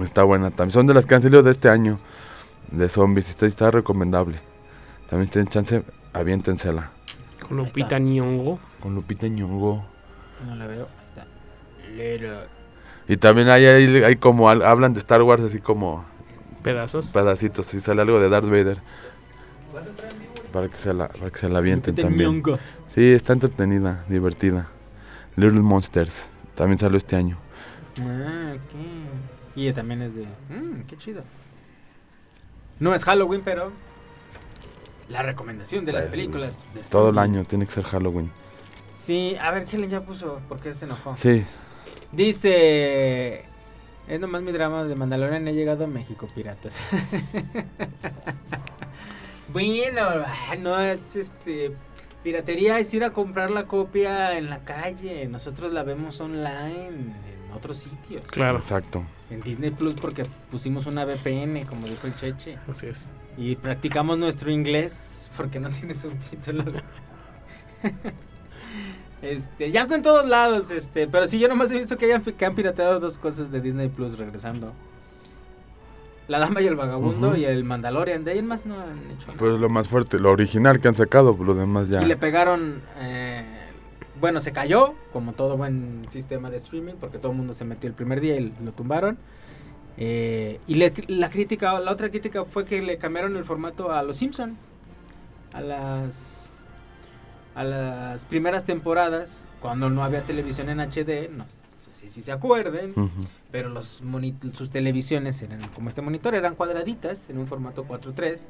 Está buena, también son de las que han salido de este año de zombies, está, está recomendable. También si tienen chance, aviéntensela. Con Lupita Nyong'o. Con Lupita Nyong'o. no la veo. Y también hay, hay, hay como hablan de Star Wars así como Pedazos. pedacitos, si sale algo de Darth Vader. Para que se la, para que se la avienten Lupita también. Sí, está entretenida, divertida. Little Monsters, también salió este año. Ah, ok. Y también es de. Mmm, qué chido. No es Halloween, pero. La recomendación de las Pues, películas. de Todo el año tiene que ser Halloween. Sí, a ver, Helen ya puso. ¿Por qué se enojó? Sí, Dice. Es nomás mi drama de Mandalorian. He llegado a México, piratas. bueno, ah, no es este. Piratería es ir a comprar la copia en la calle. Nosotros la vemos online en otros sitios. Claro. exacto. En Disney Plus porque pusimos una VPN, como dijo el Cheche. Así es. Y practicamos nuestro inglés porque no tiene subtítulos. Este, ya está en todos lados, este, pero sí yo nomás he visto que hayan que han pirateado dos cosas de Disney Plus regresando. La Dama y el Vagabundo Ujú. y el Mandalorian. De ahí en más no han hecho nada. Pues lo más fuerte, lo original que han sacado, pues los demás ya. Y le pegaron. eh, bueno, se cayó, como todo buen sistema de streaming, porque todo el mundo se metió el primer día y lo tumbaron. Eh, y le- la crítica, la otra crítica fue que le cambiaron el formato a Los Simpson, a las a las primeras temporadas, cuando no había televisión en HD, no sé si, si se acuerden, pero los sus televisiones eran como este monitor, eran cuadraditas en un formato 4.3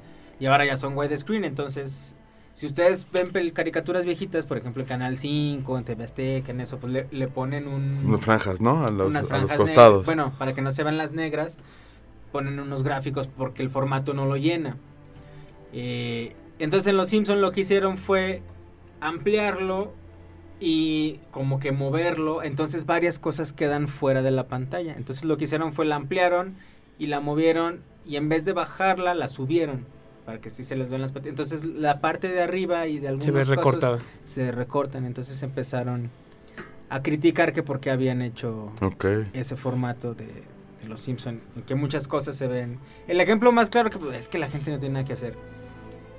y ahora ya son widescreen, entonces si ustedes ven caricaturas viejitas, por ejemplo en Canal 5, en TV Azteca, en eso, pues le, le ponen un, Unas franjas, ¿no? A los, unas a los costados. Bueno, para que no se vean las negras, ponen unos gráficos porque el formato no lo llena. Eh, entonces en Los Simpson lo que hicieron fue ampliarlo y como que moverlo, entonces varias cosas quedan fuera de la pantalla. Entonces lo que hicieron fue la ampliaron y la movieron y en vez de bajarla la subieron para que sí se les vean las patas. Entonces la parte de arriba y de algunos Se ve recortada. se recortan, entonces empezaron a criticar que por qué habían hecho ese formato de, de los Simpson, en que muchas cosas se ven. El ejemplo más claro que pues, es que la gente no tiene nada que hacer.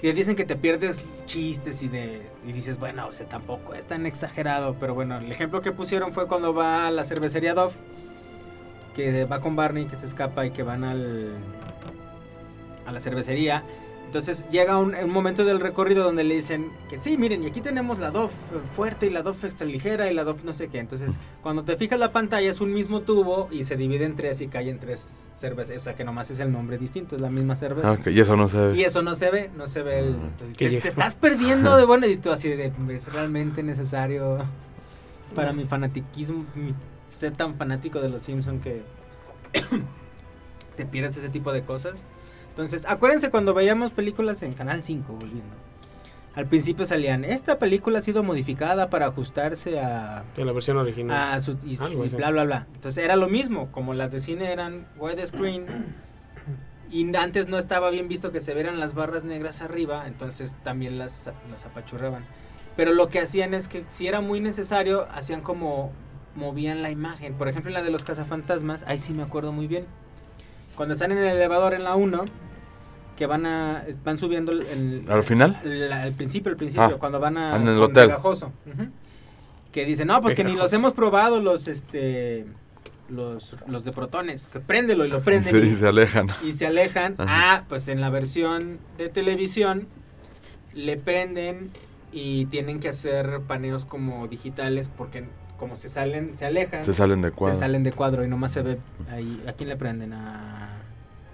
Que dicen que te pierdes chistes y de y dices, bueno, o sea, tampoco es tan exagerado, pero bueno, el ejemplo que pusieron fue cuando va a la cervecería Dove, que va con Barney, que se escapa y que van al a la cervecería. Entonces llega un, un momento del recorrido donde le dicen que sí, miren, y aquí tenemos la Dove fuerte y la Dove extra ligera y la Dove no sé qué. Entonces, cuando te fijas la pantalla es un mismo tubo y se divide en tres y cae en tres cervezas. O sea, que nomás es el nombre distinto, es la misma cerveza. Ah, ok, Y eso no se ve. Y eso no se ve, no se ve el... Entonces, Que te, te estás perdiendo de bueno y tú así de... Es realmente necesario para mi fanatiquismo, mi- ser tan fanático de los Simpson que te pierdes ese tipo de cosas. Entonces, acuérdense cuando veíamos películas en Canal 5, volviendo. Al principio salían, esta película ha sido modificada para ajustarse a, De la versión original. a su, y, Algo y bla bla bla. Entonces era lo mismo, como las de cine eran widescreen y antes no estaba bien visto que se vieran las barras negras arriba, entonces también las, las apachurraban. Pero lo que hacían es que si era muy necesario, hacían como movían la imagen. Por ejemplo, en la de los cazafantasmas, ahí sí me acuerdo muy bien. Cuando están en el elevador en la 1, que van a van subiendo el, el- ¿Al final? la- al principio, al principio, Ah, cuando van a en el hotel. Pegajoso. Que dicen, no, pues que ni los hemos probado los este los, los de protones, que préndelo y lo prenden Sí, y, se alejan. y se alejan. Ajá. Ah, pues en la versión de televisión le prenden y tienen que hacer paneos como digitales porque como se salen, se alejan, Se salen de se cuadro. salen de cuadro y nomás se ve ahí. ¿A quién le prenden? A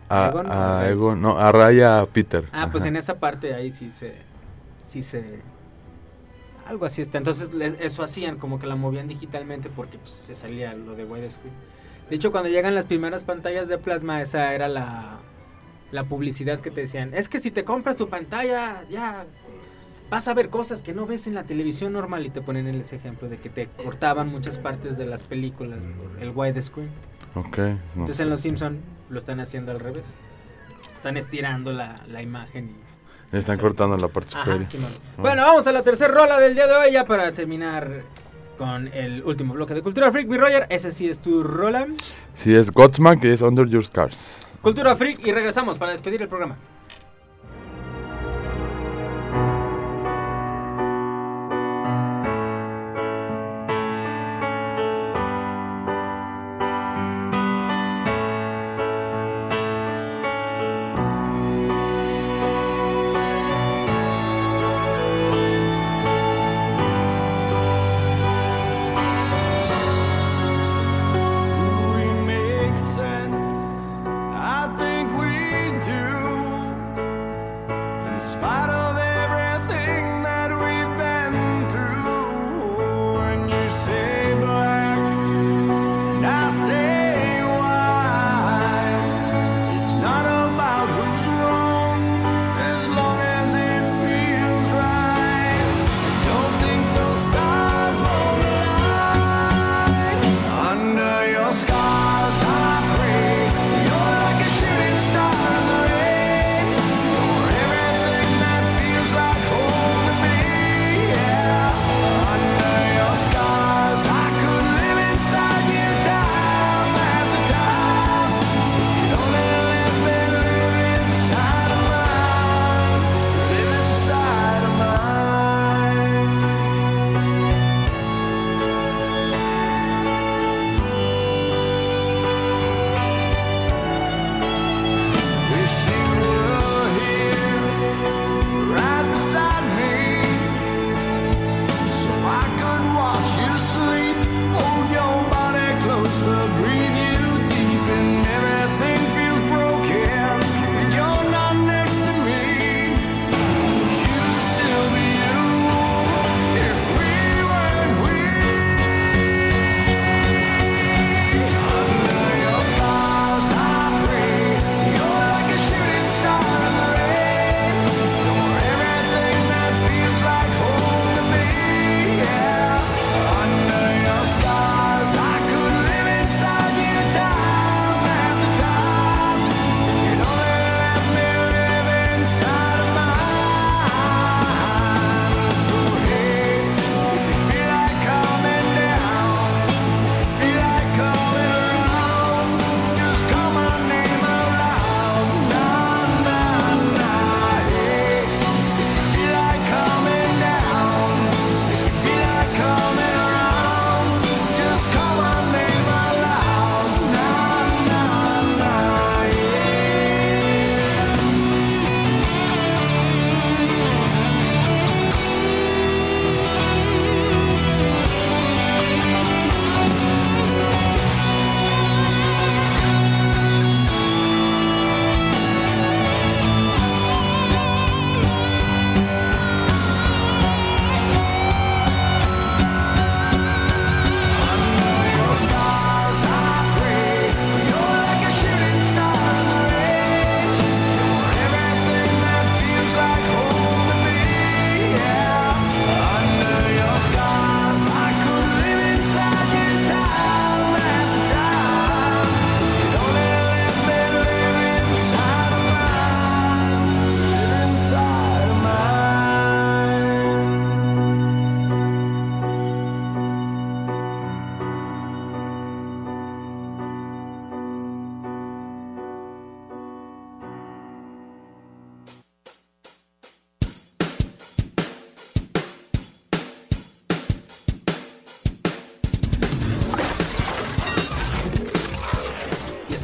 A, Egon, a a- Egon- no, a Raya, a Peter. Ah, pues en esa parte ahí sí se. Sí se. Algo así está. Entonces les- eso hacían, como que la movían digitalmente porque pues, se salía lo de widescreen. De hecho, cuando llegan las primeras pantallas de plasma, esa era la, la publicidad que te decían. Es que si te compras tu pantalla, ya vas a ver cosas que no ves en la televisión normal. Y te ponen ese ejemplo de que te cortaban muchas partes de las películas por el widescreen. Ok. no Entonces en Los Simpson lo están haciendo al revés. Están estirando la, la imagen y Le están sí. cortando la parte Ajá, superior. Ah. Bueno, vamos a la tercera rola del día de hoy ya para terminar con el último bloque de Cultura Freak. Mi Roger, ese sí es tu rola. Sí, es Godsmack es Under Your Scars. Cultura Freak y regresamos para despedir el programa. Para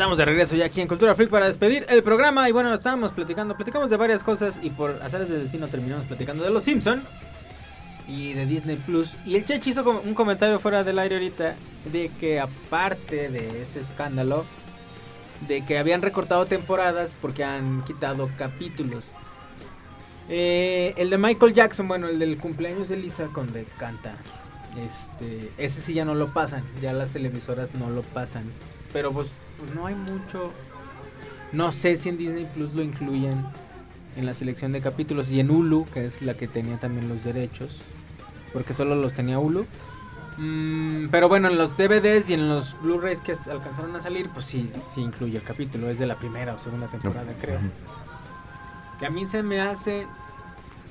estamos de regreso ya aquí en Cultura Freak para despedir el programa. Y bueno, estábamos platicando, platicamos de varias cosas y por azares del destino terminamos platicando de Los Simpson y de Disney Plus. Y el Chech hizo un comentario fuera del aire ahorita de que aparte de ese escándalo, de que habían recortado temporadas porque han quitado capítulos. Eh, el de Michael Jackson, bueno, el del cumpleaños de Lisa donde canta. Este, ese sí ya no lo pasan, ya las televisoras no lo pasan. Pero pues, pues no hay mucho. No sé si en Disney Plus lo incluyen en la selección de capítulos y en Hulu, que es la que tenía también los derechos, porque solo los tenía Hulu. Mm, pero bueno, en los DVDs y en los Blu-rays que alcanzaron a salir, pues sí, sí incluye el capítulo, es de la primera o segunda temporada, creo. Que a mí se me hace,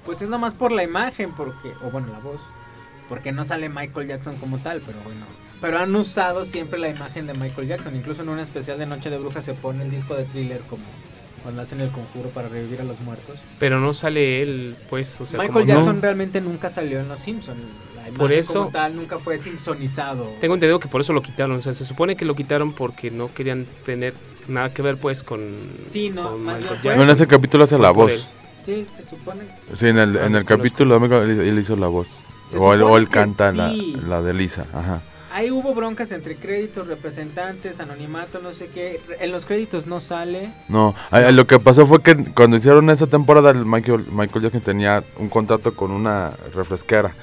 pues es nomás por la imagen, porque, o bueno, la voz, porque no sale Michael Jackson como tal, pero bueno. Pero han usado siempre la imagen de Michael Jackson, incluso en un especial de Noche de Brujas se pone el disco de thriller como cuando hacen el conjuro para revivir a los muertos. Pero no sale él, pues, o sea, Michael como- Jackson no. realmente nunca salió en Los Simpsons. La imagen Por eso- como tal nunca fue simpsonizado. Tengo entendido que por eso lo quitaron, o sea, se supone que lo quitaron porque no querían tener nada que ver, pues, con, Sí, no, con más Michael No, en ese capítulo hace la voz. Sí, se supone. Sí, en el, Ah, en el desconozco. capítulo él, hizo la voz. O él, o él canta la, sí. la de Lisa. Ajá. Ahí hubo broncas entre créditos, representantes, anonimato, no sé qué. En los créditos no sale. No, a lo que pasó fue que cuando hicieron esa temporada, el Michael, Michael Jackson tenía un contrato con una refresquera.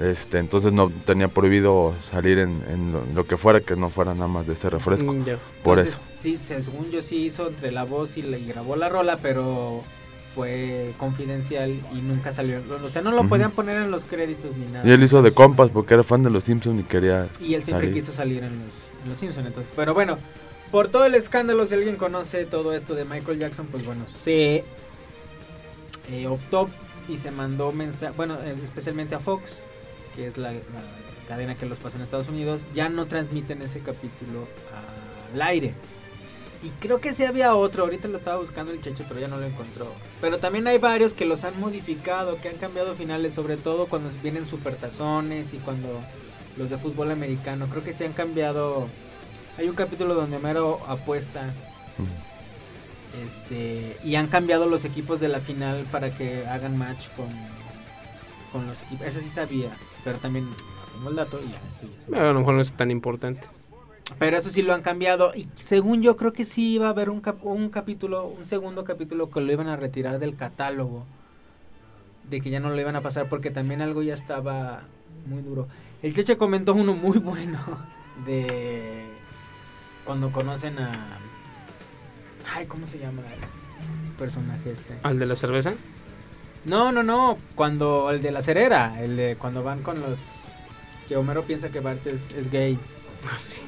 Este, entonces no tenía prohibido salir en, en lo, lo que fuera, que no fuera nada más de ese refresco. Mm, ya. Por Entonces, eso. Sí, se- según yo sí hizo entre la voz y, la- y grabó la rola, pero fue confidencial y nunca salió. O sea, no lo podían poner en los créditos ni nada. Y él hizo de compas porque era fan de los Simpsons y quería Y él siempre salir. quiso salir en los, en los Simpsons, entonces. Pero bueno, por todo el escándalo, si alguien conoce todo esto de Michael Jackson, pues bueno, se eh, optó y se mandó mensaje, bueno, eh, especialmente a Fox, que es la, la cadena que los pasa en Estados Unidos, ya no transmiten ese capítulo al aire. Y creo que sí había otro, ahorita lo estaba buscando el cheche, pero ya no lo encontró. Pero también hay varios que los han modificado, que han cambiado finales, sobre todo cuando vienen supertazones y cuando los de fútbol americano. Creo que sí han cambiado. Hay un capítulo donde Mero apuesta. Este. Y han cambiado los equipos de la final para que hagan match con. Con los equipos. Ese sí sabía. Pero también tengo el dato y ya esto ya se A lo mejor no es tan importante. Pero eso sí lo han cambiado. Y según yo, creo que sí iba a haber un, cap- un capítulo, un segundo capítulo que lo iban a retirar del catálogo. De que ya no lo iban a pasar porque también algo ya estaba muy duro. El Cheche comentó uno muy bueno de cuando conocen a. Ay, ¿cómo se llama el personaje este? ¿Al de la cerveza? No, no, no. Cuando el de la cerera, el de cuando van con los. Que Homero piensa que Bart es, es gay. Ah, sí.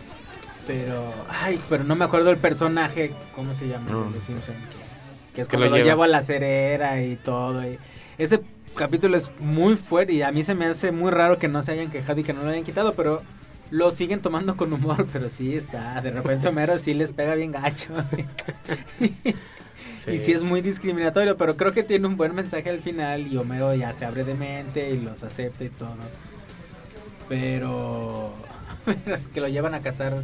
Pero, ay, pero no me acuerdo el personaje, ¿cómo se llama? No. de Simpson, que, que es Que lo llevo a la cerera y todo. y- ese capítulo es muy fuerte y a mí se me hace muy raro que no se hayan quejado y que no lo hayan quitado, pero lo siguen tomando con humor, pero sí está. De repente Homero sí les pega bien gacho. Y sí es muy discriminatorio, pero creo que tiene un buen mensaje al final y Homero ya se abre de mente y los acepta y todo. Pero, pero es que lo llevan a cazar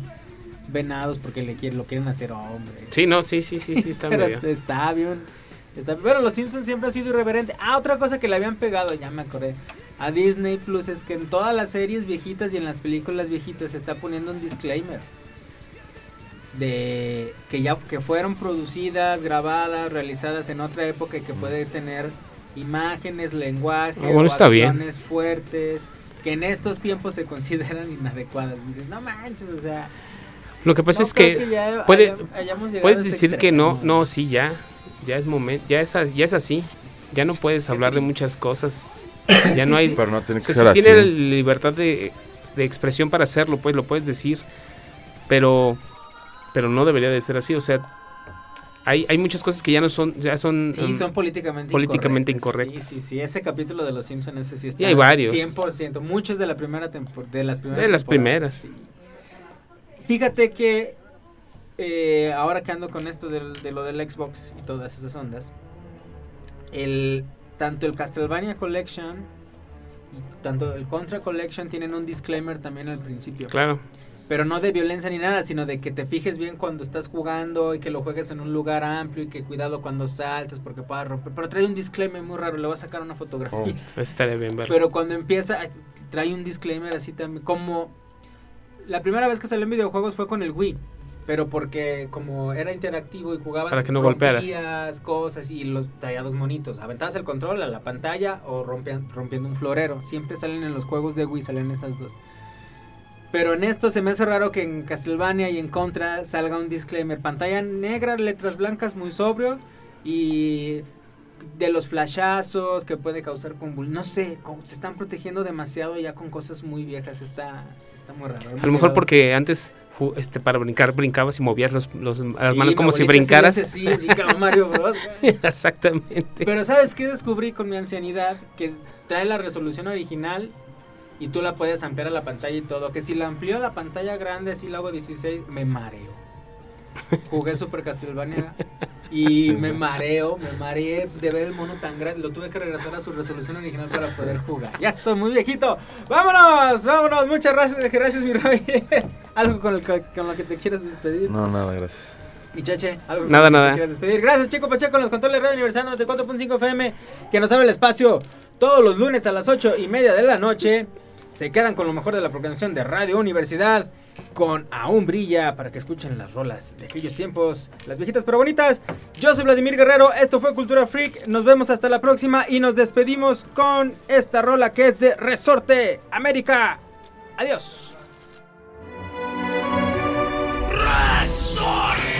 venados porque le quieren, lo quieren hacer hombre. Sí, no, sí, sí, sí, sí, está pero medio. está, bien. Está, pero los Simpsons siempre ha sido irreverente. Ah, otra cosa que le habían pegado, ya me acordé. A Disney Plus es que en todas las series viejitas y en las películas viejitas se está poniendo un disclaimer de que ya que fueron producidas, grabadas, realizadas en otra época y que puede tener imágenes, lenguaje, bueno, o está bien. acciones fuertes que en estos tiempos se consideran inadecuadas. Dices, no manches, o sea, Lo que pasa no es creo que, ya puede, puedes decir que no, no, sí, ya, ya es momento, ya es, ya es así. Ya no puedes hablar de muchas cosas. Ya no hay, Pero no tiene o que sea, ser sí así. tiene libertad de, de expresión para hacerlo, pues lo puedes decir, pero, pero no debería de ser así. O sea, hay, hay muchas cosas que ya no son, ya son, Sí, um, son políticamente, políticamente incorrectas. incorrectas. Sí, sí, sí, ese capítulo de los Simpsons ese sí está Y hay varios. 100%, muchos de la primera temporada, de las primeras de las primeras. sí. Fíjate que eh, ahora que ando con esto de, lo del Xbox y todas esas ondas, el tanto el Castlevania Collection y tanto el Contra Collection tienen un disclaimer también al principio. Claro. pero no de violencia ni nada, sino de que te fijes bien cuando estás jugando y que lo juegues en un lugar amplio y que cuidado cuando saltes porque puedas romper. Pero trae un disclaimer muy raro, le voy a sacar una fotografía. Estaría bien verlo. Pero cuando empieza, trae un disclaimer así también, como la primera vez que salió en videojuegos fue con el Wii. Pero porque como era interactivo y jugabas Para que no golpearas. rompías cosas y los traía dos monitos. Aventabas el control a la pantalla o rompían- rompiendo un florero. Siempre salen en los juegos de Wii, salen esas dos. Pero en esto se me hace raro que en Castlevania y en Contra salga un disclaimer. Pantalla negra, letras blancas, muy sobrio. Y de los flashazos que puede causar convul... No sé, se están protegiendo demasiado ya con cosas muy viejas. Está, está muy raro. A lo mejor porque antes este para brincar brincabas y movías los, los- las Sí, manos como si brincaras. Sí, brincaba Mario Bros. Exactamente. Pero ¿sabes qué descubrí con mi ancianidad? Que trae la resolución original y tú la puedes ampliar a la pantalla y todo. Que si la amplío a la pantalla grande, así la hago 16, me mareo. Jugué Super Castlevania y me mareo, me mareé de ver el mono tan grande. Lo tuve que regresar a su resolución original para poder jugar. Ya estoy muy viejito. ¡Vámonos! ¡Vámonos! Muchas gracias, gracias mi Roy. Algo con, el con lo que te quieras despedir. No, nada, gracias. Y Cheche, algo Nada, que te nada. quieras despedir. Gracias, Chico Pacheco, en los controles de Radio Universal 94.5 FM, que nos abre el espacio todos los lunes a las 8 y media de la noche. Se quedan con lo mejor de la programación de Radio Universidad, con Aún Brilla, para que escuchen las rolas de aquellos tiempos, las viejitas pero bonitas. Yo soy Vladimir Guerrero, esto fue Cultura Freak, nos vemos hasta la próxima y nos despedimos con esta rola que es de Resorte América. Adiós. América,